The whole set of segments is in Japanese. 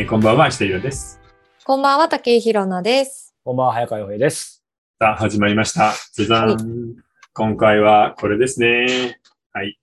えーこんばんは、石田ゆらです。こんばんは、竹井ひろなです。こんばんは、早川洋平です。さあ、始まりました。じゃじゃん。はい今回はこれですね。はい。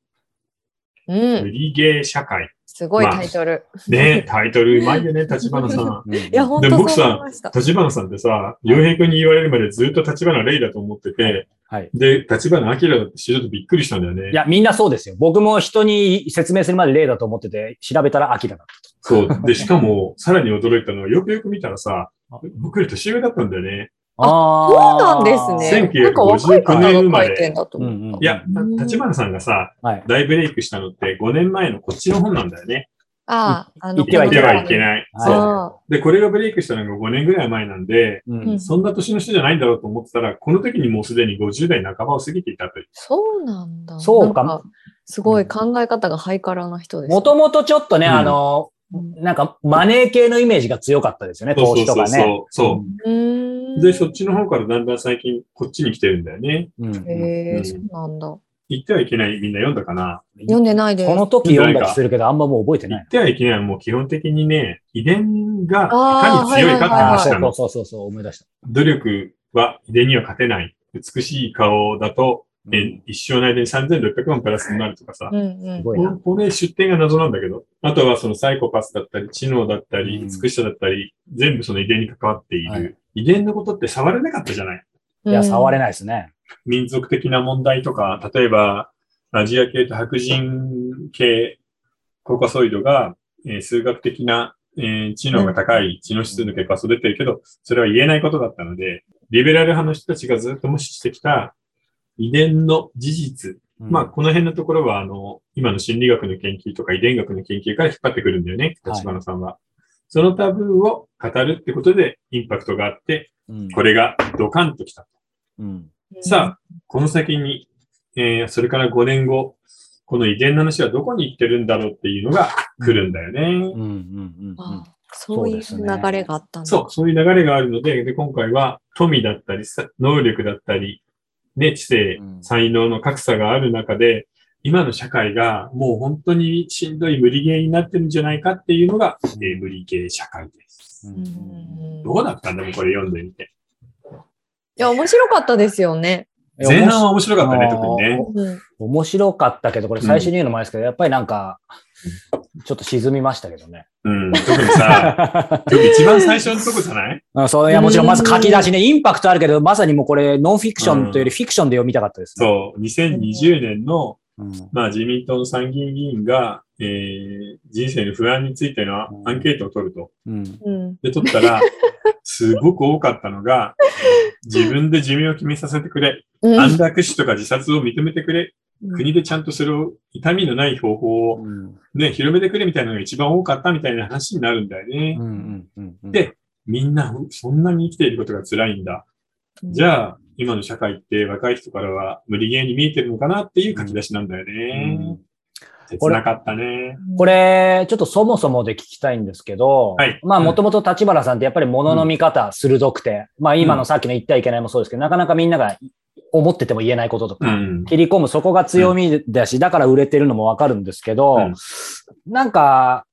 うん。無理ゲー社会。すごいタイトル。ねタイトルうまいよね、立花さん。いや、本で僕当そう思いさ。立花さんってさ、洋平君に言われるまでずっと立花レイだと思ってて、はい。で、立花明だって知るとびっくりしたんだよね。いや、みんなそうですよ。僕も人に説明するまで例だと思ってて、調べたら秋だな。そう。で、しかも、さらに驚いたのは、よくよく見たらさ、僕より年上だったんだよね。あそうなんですね。1959なんか若いやうん、立花さんがさ、はい。大ブレイクしたのって5年前のこっちの本なんだよね。ああ、あの、言ってはいけない言ってはいけない。はいそう。あで、これがブレイクしたのが5年ぐらい前なんで、ううんん。そんな年の人じゃないんだろうと思ってたら、この時にもうすでに50代半ばを過ぎていたという。そうなんだ。そうかなんすごい考え方がハイカラな人です。もともとちょっとね、うんあの、なんかマネー系のイメージが強かったですよね、投資とかね。そうそううーん。で、そっちの方からだんだん最近こっちに来てるんだよね。うん。うんうんへえ、そうなんだ。言ってはいけない、みんな読んだかな。読んでないです。この時読んだりするけど、あんまもう覚えてない。言ってはいけないはもう基本的にね、遺伝がいかに強いかって話なの。そうそうそう、思い出した。努力は遺伝には勝てない。美しい顔だと、え一生の間に3600万プラスになるとかさ。うんうん。すごいな。これ出典が謎なんだけど。あとはそのサイコパスだったり、知能だったり、うん美しさだったり、全部その遺伝に関わっている。はい遺伝のことって触れなかったじゃないいや、触れ。ないですね。民族的な問題とか、例えば、アジア系と白人系、コーカソイドが、えー数学的な、えー知能が高い知能指数の結果はそう出てるけど、それは言えないことだったので、リベラル派の人たちがずっと無視してきた遺伝の事実。まあ、この辺のところは、あの、今の心理学の研究とか遺伝学の研究から引っ張ってくるんだよね、はい立花さんは。そのタブーを語るってことでインパクトがあって、うん、これがドカンときた。うん。さあ、この先に、えーそれから5年後、この遺伝の話はどこに行ってるんだろうっていうのが来るんだよね。うん、うん、うん。あそういう流れがあったんだ。そう、そういう流れがあるので、で、今回は富だったり、さ能力だったり、ね、知性う、ん才能の格差がある中で、今の社会がもう本当にしんどい無理ゲーになってるんじゃないかっていうのが、えー無理ゲー社会です。うんうんどうだったんだろう、これ読んでみて。いや、面白かったですよね。前半は面白かったね、特にね。うん面白かったけど、これ最初に言うのもあれですけど、やっぱりなんか、ちょっと沈みましたけどね。うん、特にさ、特に一番最初のとこじゃない？うんそういや、もちろんまず書き出しね、インパクトあるけど、まさにもうこれ、ノンフィクションというよりフィクションで読みたかったですね。そう、2020年の、うんまあ自民党の参議院議員が、えー、人生の不安についてのアンケートを取ると。うんうん。で、取ったら、すごく多かったのが、自分で寿命を決めさせてくれ、うん。安楽死とか自殺を認めてくれ、国でちゃんとそれを痛みのない方法をうん。ね、広めてくれみたいなのが一番多かったみたいな話になるんだよね。でみんなそんなに生きていることが辛いんだ。じゃあ、今の社会って若い人からは無理ゲーに見えてるのかなっていう書き出しなんだよね。切なかったね。これ、ちょっとそもそもで聞きたいんですけど、はいまあ、もともと立花さんってやっぱり物の見方鋭くて、まあ、今のさっきの言ってはいけないもそうですけど、なかなかみんなが思ってても言えないこととか、うん。切り込むそこが強みだし、だから売れてるのもわかるんですけど、うんなんか、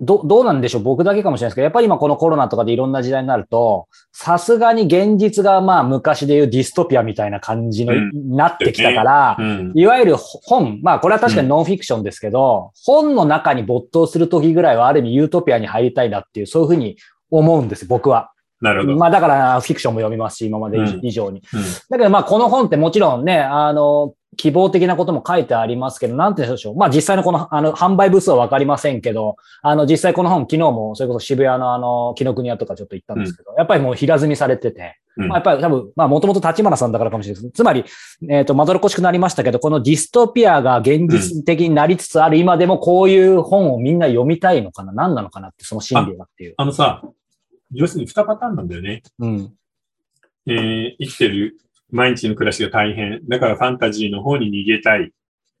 ど、どうなんでしょう？僕だけかもしれないですけど、やっぱり今このコロナとかでいろんな時代になると、さすがに現実がまあ昔でいうディストピアみたいな感じの、うんなってきたから、うん。いわゆる本、まあこれは確かにノンフィクションですけど、本の中に没頭する時ぐらいはある意味ユートピアに入りたいなっていう、そういうふうに思うんです、僕は。なるほど。まあだからフィクションも読みますし、今までうん以上に。うんだけどまあこの本ってもちろんね、あの、希望的なことも書いてありますけど、なんて言うんでしょう。まあ実際のこの、あの、販売部数はわかりませんけど、あの、実際この本、昨日もそれこそ渋谷のあの、木の国屋とかちょっと行ったんですけど、やっぱりもう平積みされてて、うんまあ、やっぱり多分、まあもともと立花さんだからかもしれないです。つまり、えっ、と、まどろっこしくなりましたけど、このディストピアが現実的になりつつある今でもこういう本をみんな読みたいのかな何なのかなって、その心理がっていう。あのさ、要するに2パターンなんだよね。うん。えー生きてる毎日の暮らしが大変。だからファンタジーの方に逃げたい。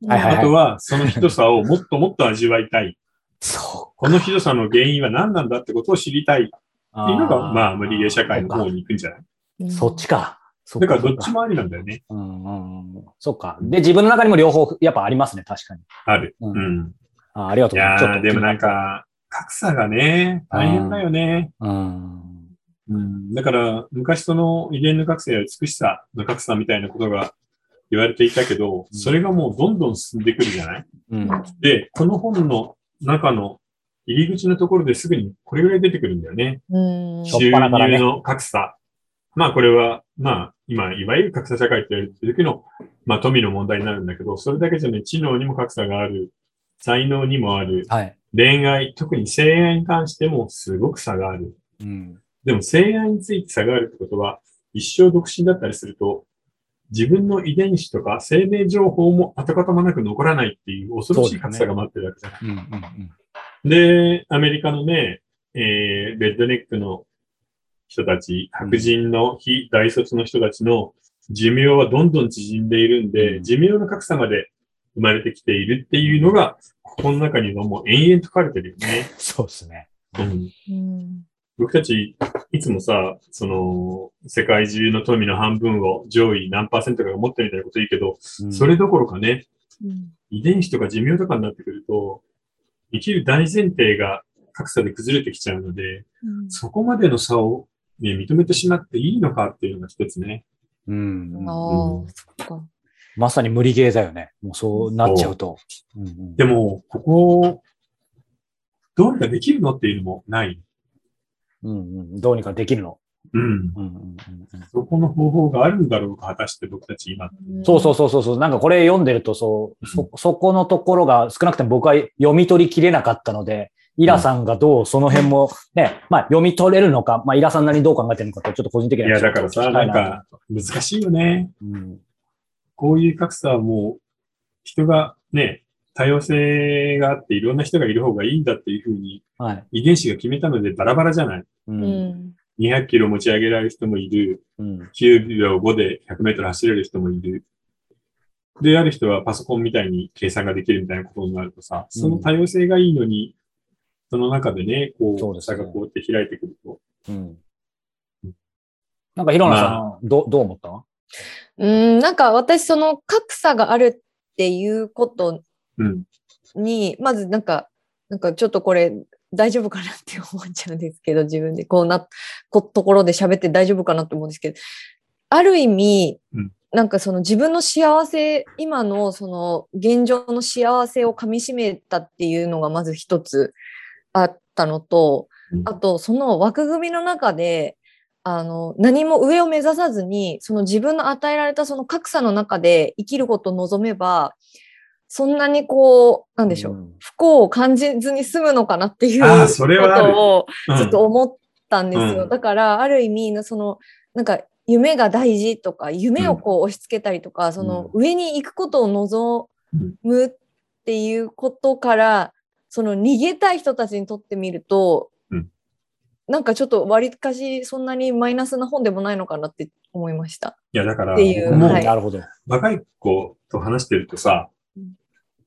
はいはいあとは、そのひどさをもっともっと味わいたい。そこのひどさの原因は何なんだってことを知りたいってう。いうのが、まあ、無理ゲー社会の方に行くんじゃない？うんそっちか。そっだからどっちも。もありなんだよね。うんうんうん。そっか。で、自分の中にも両方やっぱありますね、確かに。ある。ううんん。あありがというございます。やー、でもなんか、格差がね、大変だよね。うん。うん、だから、昔その遺伝の格差や美しさの格差みたいなことが言われていたけど、うんそれがもうどんどん進んでくるじゃない？うん。で、この本の中の入り口のところですぐにこれぐらい出てくるんだよね。収入の格差。まあこれは、まあ今、いわゆる格差社会って言われてる時の、まあ富の問題になるんだけど、それだけじゃね、知能にも格差がある、才能にもある、はい。恋愛、特に性愛に関してもすごく差がある。うん。でも性愛について差があるってことは、一生独身だったりすると、自分の遺伝子とか生命情報も跡形もなく残らないっていう恐ろしい格差が待ってるわけじゃない。うん。うん。で、アメリカのね、えー、レッドネックの人たち、白人の非大卒の人たちの寿命はどんどん縮んでいるんで、うん寿命の格差まで生まれてきているっていうのが、ここの中にはもう延々と書かれてるよね。そうですね。うんうん。僕たち、いつもさ、その、世界中の富の半分を上位何パーセントかが持ってるみたいなこと言うけど、うんそれどころかね、うん遺伝子とか寿命とかになってくると、生きる大前提が格差で崩れてきちゃうので、うんそこまでの差を、ね、認めてしまっていいのかっていうのが一つね。うん。ああ、うんそっか。まさに無理ゲーだよね。もうそうなっちゃうと。うんうんでも、ここ、どうにかできるのっていうのもない。うんうん。どうにかできるの。うん。うんうんうんうんそこの方法があるんだろうか、果たして僕たち今。そうそうそうそうそう。なんかこれ読んでるとそう、そ、そこのところが少なくても僕は読み取りきれなかったので、イラさんがどうその辺もね、まあ読み取れるのか、まあイラさんなりにどう考えてるのかとちょっと個人的にはいや、だからさ、ないんなか、難しいよね。うんこういう格差はもう、人がね、多様性があっていろんな人がいる方がいいんだっていうふうにはい。遺伝子が決めたのでバラバラじゃない。う。うんん。200キロ持ち上げられる人もいる。うん。9秒5で100メートル走れる人もいる。で、ある人はパソコンみたいに計算ができるみたいなことになるとさ、その多様性がいいのに、その中でね、こう、そうですね差がこうやって開いてくると。うん。なんか、ひろなさん、どう、どう思った？うん、なんか私その格差があるっていうことうん。に、まずなんか、なんかちょっとこれ大丈夫かなって思っちゃうんですけど、自分でこうな、こところで喋って大丈夫かなと思うんですけど、ある意味、うんなんかその自分の幸せ、今のその現状の幸せをかみしめたっていうのがまず一つあったのと、うんあとその枠組みの中で、あの、何も上を目指さずに、その自分の与えられたその格差の中で生きることを望めば、そんなにこう、なんでしょう、うん。不幸を感じずに済むのかなっていうこそれはある。とをうんずっと思ったんですよ。うん。だから、ある意味、その、なんか、夢が大事とか、夢をこう押し付けたりとか、その上に行くことを望むっていうことから、その逃げたい人たちにとってみると、うん。なんかちょっと割かしそんなにマイナスな本でもないのかなって思いました。いや、だから、っていうはい。なるほど。若い子と話してるとさうん、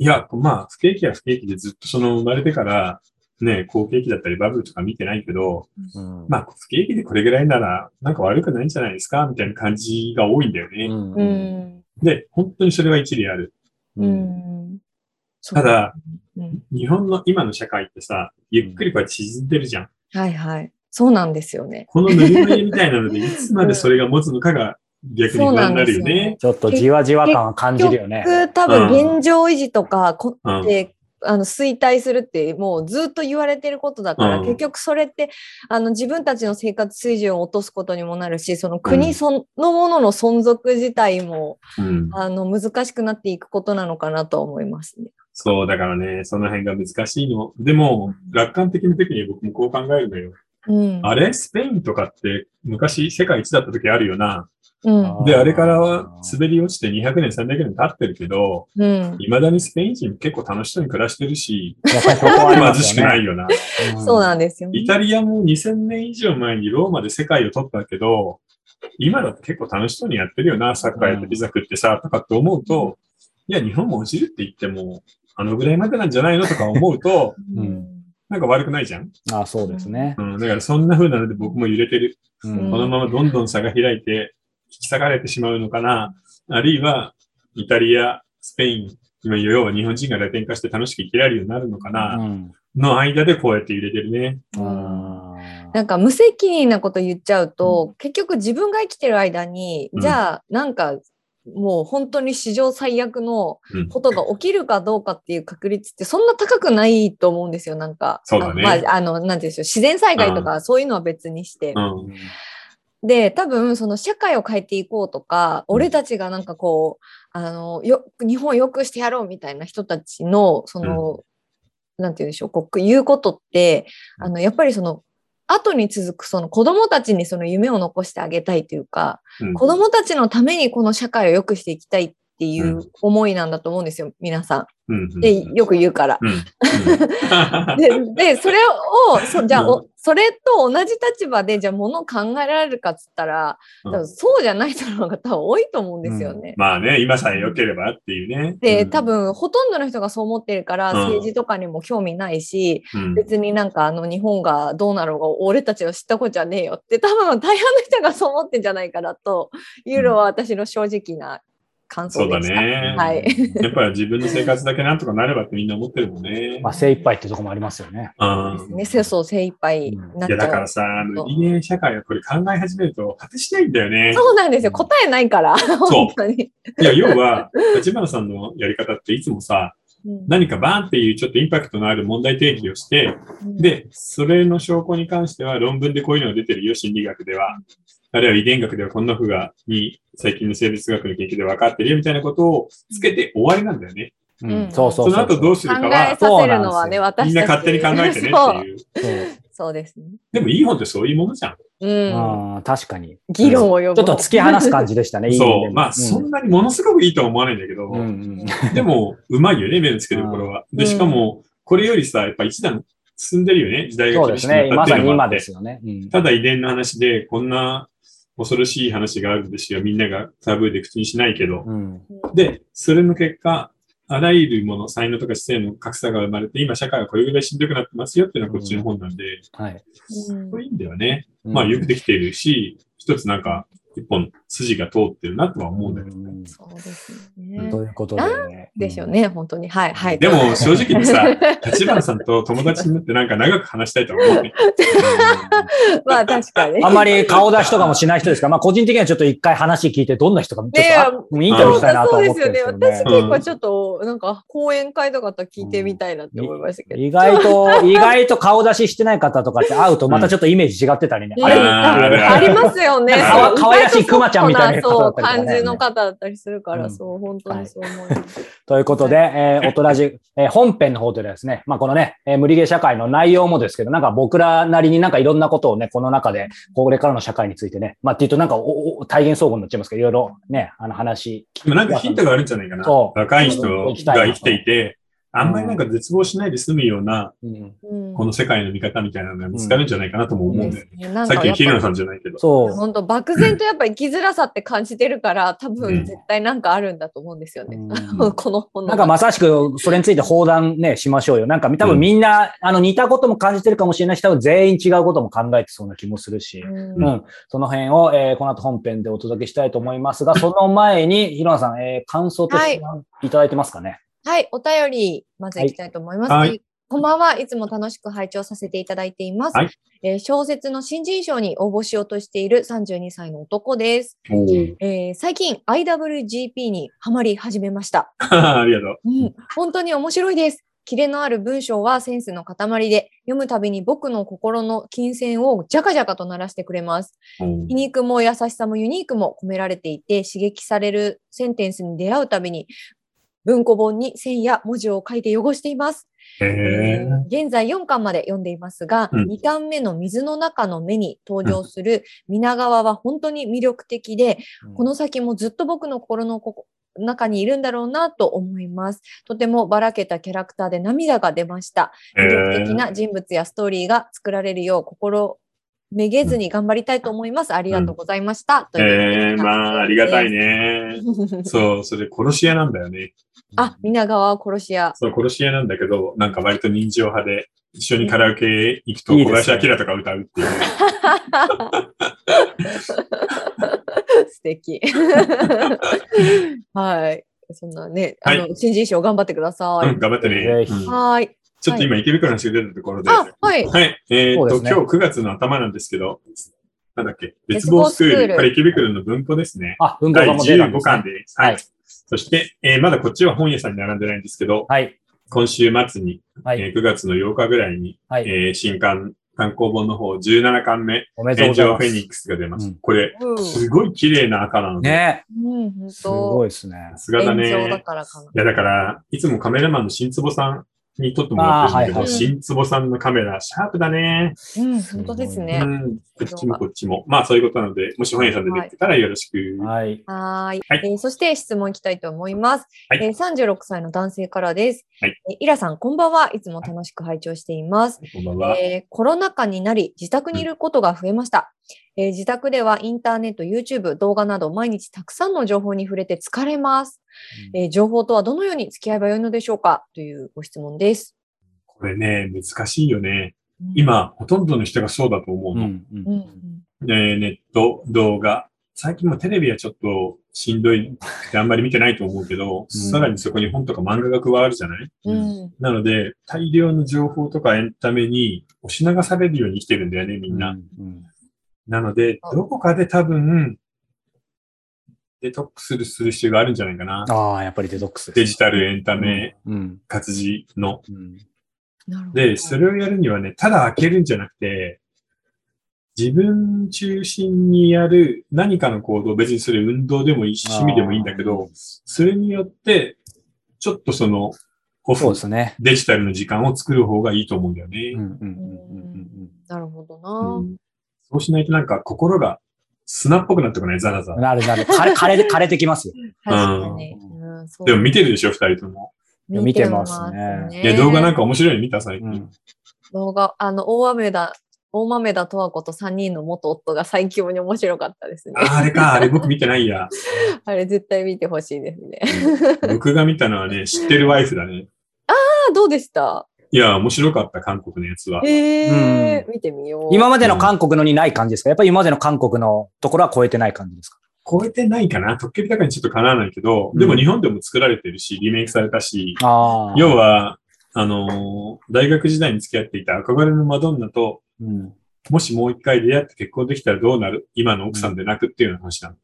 いや、まあ、不景気は不景気でずっとその生まれてから、ね、好景気だったりバブルとか見てないけど、うんまあ、不景気でこれぐらいなら、なんか悪くないんじゃないですかみたいな感じが多いんだよね。うんう。ん。で、本当にそれは一理ある。ううんん。ただ、うん、日本の今の社会ってさ、ゆっくりこうやって沈んでるじゃん。はいはい。そうなんですよね。このぬるま湯みたいなので、いつまでそれが持つのかが逆に不安になるよね。ちょっとじわじわ感は感じるよね。結局多分現状維持とか、こうんであの衰退するってもうずっと言われてることだから、うん結局それってあの自分たちの生活水準を落とすことにもなるしその国そのものの存続自体も、うん。あの難しくなっていくことなのかなと思いますね。そう、だからね、その辺が難しいの。でも、楽観的な時に僕もこう考えるのよ。うん。あれ？スペインとかって昔世界一だった時あるよな。うん。で、あれからは滑り落ちて200年、300年経ってるけど、うん。未だにスペイン人結構楽しそうに暮らしてるし、やっぱりそこは貧しくないよな。そうなんですよね。イタリアも2000年以上前にローマで世界を取ったけど、今だって結構楽しそうにやってるよな、サッカーやってピザ食ってさ、とかって思うと、いや、日本も落ちるって言っても、あのぐらいまでなんじゃないのとか思うと、うんなんか悪くないじゃん？あそうですね。うん、だからそんな風なので僕も揺れてる。うんこのままどんどん差が開いて、引き裂かれてしまうのかな。あるいは、イタリア、スペイン、今要は日本人がラテン化して楽しく生きられるようになるのかな。うんの間でこうやって揺れてるね。あなんか無責任なこと言っちゃうと、結局自分が生きてる間に、うんじゃあなんかもう本当に史上最悪のうんことが起きるかどうかっていう確率ってそんな高くないと思うんですよ。なんか、そうだねあまあ、あの、なんていうんでしょう、自然災害とかそういうのは別にして。うん。で、多分その社会を変えていこうとか、うん。俺たちがなんかこう、あの、よ、日本を良くしてやろうみたいな人たちの、その、なんて言うんでしょう、こう言うことって、あの、やっぱりその、後に続くその子供たちにその夢を残してあげたいというか、うん。子供たちのためにこの社会を良くしていきたいっていう思いなんだと思うんですよ、皆さうんん。で、よく言うから。うん。で、で、それを、そじゃあ、それと同じ立場で、じゃあ、ものを考えられるかっつったら、そうじゃない人の方が多分多いと思うんですよね。まあね、今さえ良ければっていうね。で、うん多、分、ほとんどの人がそう思ってるから、うん政治とかにも興味ないし、うん別になんかあの日本がどうなろうが俺たちは知ったことじゃねえよって多分大半の人がそう思ってんじゃないかなというのは私の正直な感想そうだでした。ね。はい。やっぱり自分の生活だけなんとかなればってみんな思ってるもんね。まあ、精一杯ってとこもありますよね。うんね、そうそう精一杯になっいや、ちゃう。だからさ、あの人間社会はこれ考え始めると果てしないんだよね。そうなんですよ。答えないから。本当に。いや、要は、立花さんのやり方っていつもさ、うん何かバーンっていうちょっとインパクトのある問題提起をして、で、それの証拠に関しては論文でこういうのが出てるよ、心理学では。あるいは遺伝学ではこんな風が、に、最近の生物学の研究で分かってるよ、みたいなことをつけて終わりなんだよね。うんそうそうそう。その後どうするか考えは、させるのはね、そう私たち。みんな勝手に考えてねそうっていう。そうそうですね。でもいい本ってそういうものじゃん。うん。うん、確かに。議論を呼ぶ。ちょっと突き放す感じでしたね。そう。もまあ、そんなにものすごくいいとは思わないんだけど、うんうんでも、うまいよね、目のつけるところは。で、しかも、これよりさ、やっぱ一段進んでるよね、時代がそうですね。厳しくなったまさに今っていうのもあってですよね。うんただ遺伝の話で、こんな恐ろしい話があるんですよ。みんながタブーで口にしないけど。うんで、それの結果、あらゆるもの、才能とか知性の格差が生まれて、今社会はこれぐらいしんどくなってますよっていうのはこっちの本なんで、はい。うんこれいいんだよね。うんまあよくできているし、一つなんか、一本筋が通ってるなとは思うんだけど。うんそうですね。ということでね。でしょうね、本当に。はい、はい。でも正直にさ、立花さんと友達になってなんか長く話したいとは思うね。まあ確かに。うん。あんまり顔出しとかもしない人ですか？ら、まあ個人的にはちょっと一回話聞いて、どんな人か、ちょっと、インタビューしたいなとそう思ってですよね。るんですけどね。私結構ちょっと、なんか、講演会とかと聞いてみたいなって思いましたけど。意外と、意外と顔出ししてない方とかって会うとまたちょっとイメージ違ってたりね。うんあれありますよね。かわそう可愛らしいクマちゃんみたいな方だそう、ったりとかね感じの方だったりするから、うんそう、本当にそう思います。ということで、えー、おとらじ、えー本編の方でですね、まあこのね、えー無理ゲー社会の内容もですけど、なんか僕らなりになんかいろんなことをね、この中で、これからの社会についてね、まあっていうとなんかおお体現総合になっちゃいますけど、いろいろね、あの話。でもなんかヒントがあるんじゃないかな。そう若い人が生きていて、あんまりなんか絶望しないで済むような、うん、うんこの世界の見方みたいなのが見つかるんじゃないかなとも思うんだよね。なんさっきの桐野さんん。じゃないけど。そう。本当漠然とやっぱ生きづらさって感じてるから、多うん分絶対なんかあるんだと思うんですよね。うんこの本のなんかまさしくそれについて放談ね、しましょうよ。なんか多分みんな、あの似たことも感じてるかもしれないし、多分全員違うことも考えてそうな気もするし。うんうん。その辺を、えーこの後本編でお届けしたいと思いますが、その前に、ひろなさん、えー感想としていただいてますかね。はい、お便り、まずいきたいと思います。はいこんばんは。いつも楽しく拝聴させていただいています。はいえー小説の新人賞に応募しようとしている32歳の男です。えー最近 IWGP にハマり始めました。ありがとう。うん、本当に面白いです。キレのある文章はセンスの塊で、読むたびに僕の心の金銭をジャカジャカと鳴らしてくれます。皮肉も優しさもユニークも込められていて、刺激されるセンテンスに出会うたびに、文庫本に線や文字を書いて汚しています。へええ。ー現在4巻まで読んでいますが、うん2巻目の水の中の目に登場する皆川は本当に魅力的で、この先もずっと僕の心のここ中にいるんだろうなと思います。とてもばらけたキャラクターで涙が出ました。へ魅力的ーな人物やストーリーが作られるよう心めげずに頑張りたいと思います。ありがとうございました。というえー、まあ、ありがたいね。ね。そう、それ殺し屋なんだよね。あ、皆川殺し屋。そう、殺し屋なんだけど、なんか割と人情派で、一緒にカラオケ行くと小林明とか歌うっていうね。素敵。はい。そんなね、はいあの、新人賞頑張ってください。うん、頑張ってね。はい。ちょっと今池袋の話が出たところで、あ、はい。はい。えっ、と、ね今日9月の頭なんですけど、なんだっけ、絶絶望スクール。これ池袋の文庫ですね。あ、文庫第がもう出たんで15す、ね。巻です。はい。はいそして、えーまだこっちは本屋さんに並んでないんですけど、はい。今週末に、はい。えー9月の8日ぐらいに、はい。えー新刊、単行本の方17巻目、おめでとう炎ございます。上フェニックスが出ます。うんこれ、うん。すごい綺麗な赤なので、ねうん、本すご当いですね。さすがだ炎上だね。いや、だから、いつもカメラマンの新坪さんに撮ってもらってるんだけど、新坪さんのカメラ、シャープだね。うん、本当ですうね。ん。こっちもこっちも。まあ、そういうことなので、もし本屋さんで出てたらよろしく。はい。はーい、はいえーそして質問いきたいと思います、はいえー36歳の男性からです。はいえーイラさん、こんばんは。いつも楽しく拝聴しています。こんばんは。えーコロナ禍になり、自宅にいることが増えました。えー自宅ではインターネット、YouTube、動画など毎日たくさんの情報に触れて疲れます。えー情報とはどのように付き合えばよいのでしょうか？というご質問です。これね、難しいよね。今、ほとんどの人がそうだと思うの。うん。うネット、動画。最近もテレビはちょっとしんどいってあんまり見てないと思うけど、さらにそこに本とか漫画が加わるじゃない？うんなので、大量の情報とかエンタメに押し流されるように生きてるんだよね、みんな。うんなので、あどこかで多分、デトックスする必要があるんじゃないかな。ああ、やっぱりデトックスデジタルエンタメうん。活字の。うん。なるほどで、それをやるにはね、ただ開けるんじゃなくて、自分中心にやる何かの行動、別にそれ運動でもいいし、趣味でもいいんだけど、それによって、ちょっとその、オフそうですね。デジタルの時間を作る方がいいと思うんだよね。うん。うん。うん。うん。なるほどな。うんそうしないとなんか心が砂っぽくなってこない、ザラザラ。うんなるなる。枯れ、枯れ、枯れてきますよ。確かに。うんそうでも見てるでしょ、二人とも。見てますねいや、動画なんか面白いの見た、最近。うん。動画、あの、大雨だ、大豆田十和子と3人の元夫が最強に面白かったですね。ああれか、あれ僕見てないや。あれ絶対見てほしいですね。僕が見たのはね、知ってるワイフだね。あ、どうでした？いや、面白かった、韓国のやつは。ええ見てみよう。今までの韓国のにない感じですか？やっぱり今までの韓国のところは超えてない感じですか？超えてないかな？特許高にちょっとかなわないけど、でも日本でも作られてるし、リメイクされたし、ああ。要は、あのー大学時代に付き合っていた憧れのマドンナと、うん。もしもう一回出会って結婚できたらどうなる？今の奥さんでなくっていうような話なの。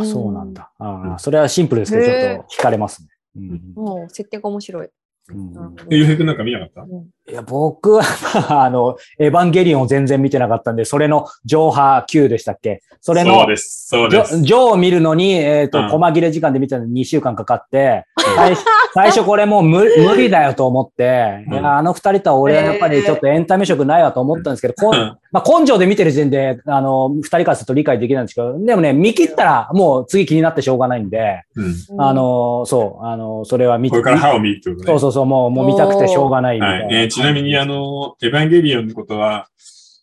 あ、そうなんだ。ああ、それはシンプルですけど、ちょっと惹かれますね。うんもう設定が面白い。うん。ゆうへいくんなんか見なかった？うんいや、僕は、まあ、あの、エヴァンゲリオンを全然見てなかったんで、それの上波級でしたっけ？それのそう、です、そうジです。ョジョを見るのに、えっ、と、うん細切れ時間で見たのに2週間かかって、最初最初これもう無 無理だよと思って、うんいやあの二人とは俺はやっぱりちょっとエンタメ色ないわと思ったんですけど、こんうんまあ、根性で見てる時点で、あの、二人からすると理解できないんですけど、でもね、見切ったらもう次気になってしょうがないんで、うん。あ、の、そう、あの、それは見てこれから歯を見るってことね。そうそうそう、もう、もう見たくてしょうがないみたいい。えーちなみに、あの、エヴァンゲリオンのことは、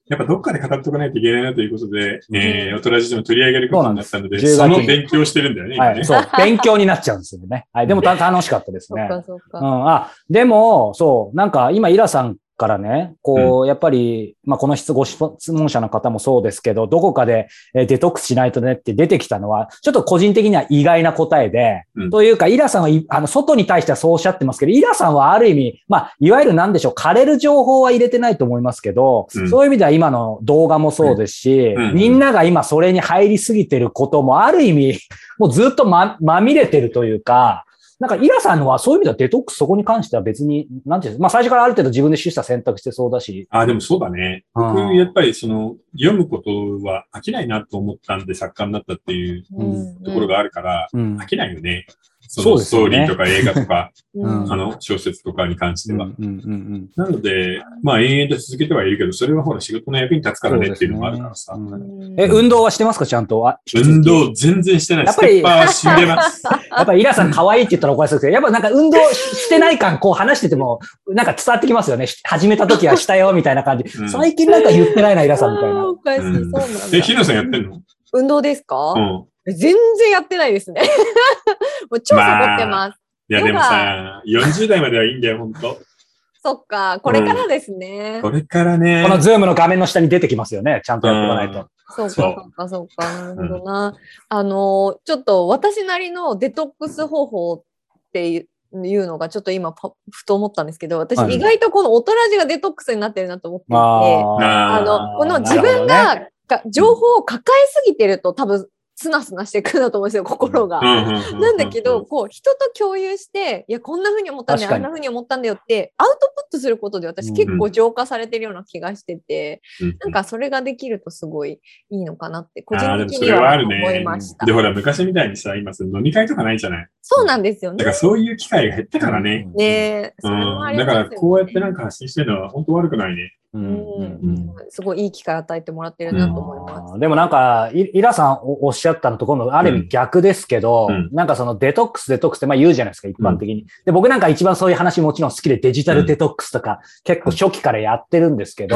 やっぱどっかで語っておかないといけないなということで、えー、おとらじでも取り上げることになったので、その勉強してるんだよね、はい、。そう、勉強になっちゃうんですよね。はい、でもた楽しかったですね。そっかそっうか。ん、あ、でも、そう、なんか今、イラさんからね、こう、やっぱり、まあ、この質ご質問者の方もそうですけど、どこかでえーデトックスしないとねって出てきたのは、ちょっと個人的には意外な答えで、うん。というか、イラさんはい、あの、外に対してはそうおっしゃってますけど、イラさんはある意味、まあ、いわゆるなんでしょう、枯れる情報は入れてないと思いますけど、うん。そういう意味では今の動画もそうですし、うん。うん。みんなが今それに入りすぎてることもある意味、もうずっとま、まみれてるというか、なんか、イラさんのはそういう意味ではデトックスそこに関しては別に、なんていうんですか、まあ最初からある程度自分で取捨選択してそうだし、あ、でもそうだね。僕、うん。やっぱりその、読むことは飽きないなと思ったんで作家になったっていううん。ところがあるから、うん。飽きないよね。そのスですよねトーリーとか映画とか、うんあの、小説とかに関しては。うんうんうんなので、まあ、延々と続けてはいるけど、それはほら仕事の役に立つからねっていうのもあるからさ。ねうんえ、運動はしてますかちゃんと？あ運動全然してない。やっぱりステッパー死んでます。やっぱりイラさん可愛いって言ったらおかしいですけど、やっぱなんか運動ししてない感こう話してても、なんか伝わってきますよね。し始めた時はしたよみたいな感じ。うん最近なんか言ってないな、イラさんみたいな。おかしい、そううんなんだ。え、ひろさんやってんの？運動ですか、うん。全然やってないですね。もう超サボってます。いや、でもさ、40代まではいいんだよ、ほんと。そっか、これからですね。これからね。このズームの画面の下に出てきますよね。ちゃんとやっておかないと。そうか、そそううか、そうか、なるほどな。あの、ちょっと私なりのデトックス方法っていういうのがちょっと今パふと思ったんですけど、私はい意外とこのオトラジがデトックスになってるなと思っていて、ああの、この自分が、が情報を抱えすぎてると多分、スナスナしてくるんだと思うんですよ、心が。なんだけど、、こう、人と共有して、いや、こんな風に思ったんだよ、あんな風に思ったんだよって、アウトプットすることで私結構浄化されてるような気がしてて、なんかそれができるとすごいいいのかなって、個人的には思いねました。で、ほら、昔みたいにさ、今、飲み会とかないじゃない。そうなんですよねだか。らそういう機会が減ったからね。ねえ、うそれもあん。だから、こうやってなんか発信してるのは本当悪くないね。うんうんうんすごいいい機会与えてもらってるなと思います。あーでもなんか、イイラさんおおっしゃったのと今度ある意味逆ですけど、うんなんかそのデトックスデトックスってまあ言うじゃないですか、一般的に。で、僕なんか一番そういう話もちろん好きでデジタルデトックスとか、結構初期からやってるんですけど、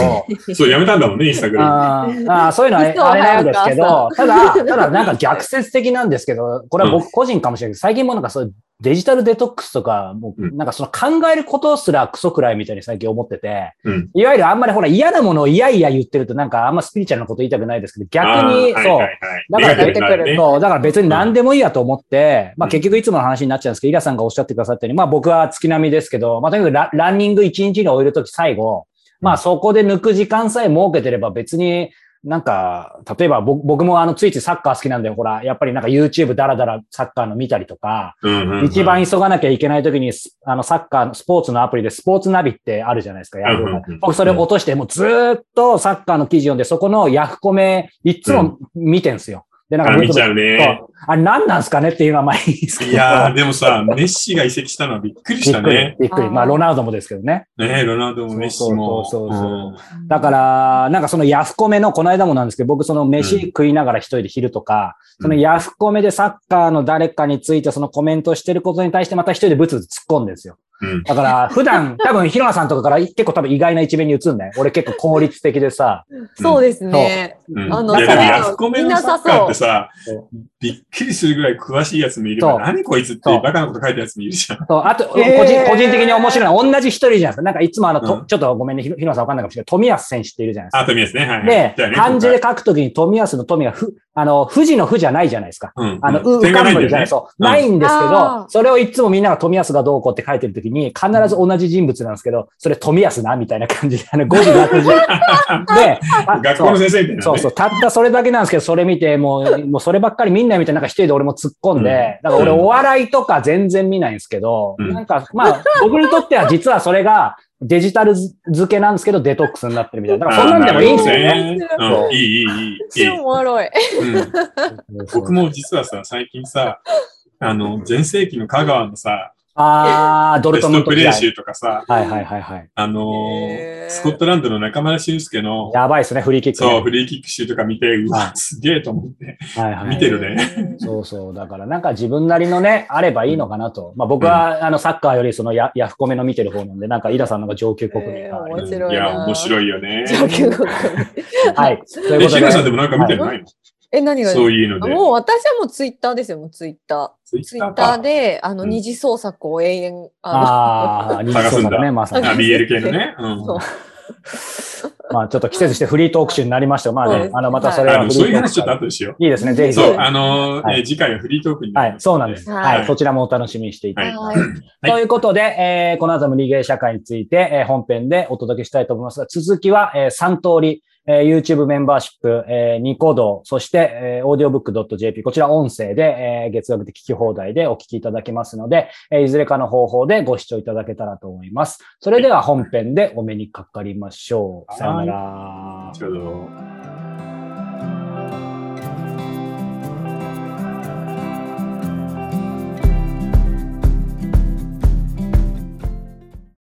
そう、やめたんだもんね、インスタグラム。あーあーそういうのは嘘あれなんですけど、た早だ、ただなんか逆説的なんですけど、これは僕個人かもしれないけど、最近もなんかそういうデジタルデトックスとか、もううん。なんかその考えることすらクソくらいみたいに最近思ってて、うん。いわゆるあんまりほら嫌なものを嫌々言ってるとなんかあんまスピリチュアルなこと言いたくないですけど、逆に、そうはいはい、はいだからネガティブになるね。そう、だから別に何でもいいやと思って、まあうん。結局いつもの話になっちゃうんですけど、イラさんがおっしゃってくださったように、まあ僕は月並みですけど、まあとにかくラランニング1日に終えるとき最後、まあそこで抜く時間さえ設けてれば別に、なんか、例えば僕僕もあのついついサッカー好きなんで、ほら、やっぱりなんか YouTube だらだらサッカーの見たりとか、うんうんうん。一番急がなきゃいけないときに、スあのサッカーのスポーツのアプリでスポーツナビってあるじゃないですか、ヤフーのうんうん。うん僕それ落として、もうずーっとサッカーの記事読んで、そこのヤフコメ、いつも見てんすよ。で、なんかあ見ちゃうね。あれ何なんすかねっていうのはまあいいですけど。いやー、でもさ、メッシが移籍したのはびっくりしたね。。びっくり。まあ、ロナウドもですけどね。ねロナウドもメッシも。そうそうそうそうだから、なんかそのヤフコメの、この間もなんですけど、僕その飯食いながら一人で昼とか、うんそのヤフコメでサッカーの誰かについてそのコメントしてることに対してまた一人でブツブツ突っ込んでるんですよ。うんだから、普段、多分、ヒロナさんとかから結構多分意外な一面に映るんだよ。俺結構効率的でさ。そうですね。うんあのいや、でもそうヤフコメのサッカーってさびっくりするぐらい詳しいやつもいれば、何こいつってバカなこと書いたやつもいるじゃん。そうあと、個人、個人的に面白いのは同じ一人じゃないですか。なんかいつもあの、ちょっとごめんね、ヒロヒロナさんわかんないかもしれないけど、富安選手っているじゃないですか。あ、富安ね。はいはい。で漢字で書くときに富安の富がふ、あの、富士の富じゃないじゃないですか。うんあの、う、うかんむりじゃない。そう。うんないんですけあどー、それをいつもみんなが富安がどうこうって書いてるときに、必ず同じ人物なんですけど、それ富安なみたいな感じで、あの、5時学時。で、あ 学校の先生みたいなね。そうそう、たったそれだけなんですけど、それ見て、もう、もうそればっかりみんな見て、なんか一人で俺も突っ込んで、だから俺うんお笑いとか全然見ないんですけど、うんなんか、まあ、僕にとっては実はそれがデジタル付けなんですけど、デトックスになってるみたいな。だからそんなんでもいいんですよね。いい、いい、いい。いい超おもろい。うん僕も実はさ、最近さ、あの、前世紀の香川のさ、あー、ドルベトストプレームント時代。集とかさ、はいはいはいはい。あのへースコットランドの中村俊介の、やばいですね、フリーキックね、そう、フリーキック集とか見て、うはわ、すげえと思って。はいはい。見てるね。そうそう。だからなんか自分なりのね、あればいいのかなと。まあ僕は、あの、サッカーよりそのヤヤフコメの見てる方なんで、なんかイラさんの方が上級国民えーが。面白いや、面白いよね。上級国はい。というえ、ことで、さんでもなんか見てないの？え、何がそういうので。もう私はもうツイッターですよ、もうツイッター。ツイッターで、あの、うん二次創作を永遠、ああ、二次探すんだ創作ね、まさに。あ、BL 系のね。うん。そう まあちょっと季節してフリートーク集になりましたよ。まあねあの、またそれあの、はフリートークそういう話ちょっと後でしよいいですね、ぜひう。そう。あのーはいえー次回はフリートークになはい、りますそうなんです。はいはい、そちらもお楽しみにしていただいて。はいはいということで、えーこの後もリゲー社会について、えー本編でお届けしたいと思いますが、続きは、えー3通り、えー YouTube メンバーシップ、えーニコ動、そして、えー audiobook.jp、こちら音声で、えー月額で聞き放題でお聞きいただけますので、えーいずれかの方法でご視聴いただけたらと思います。それでは本編でお目にかかりましょう。さよなら。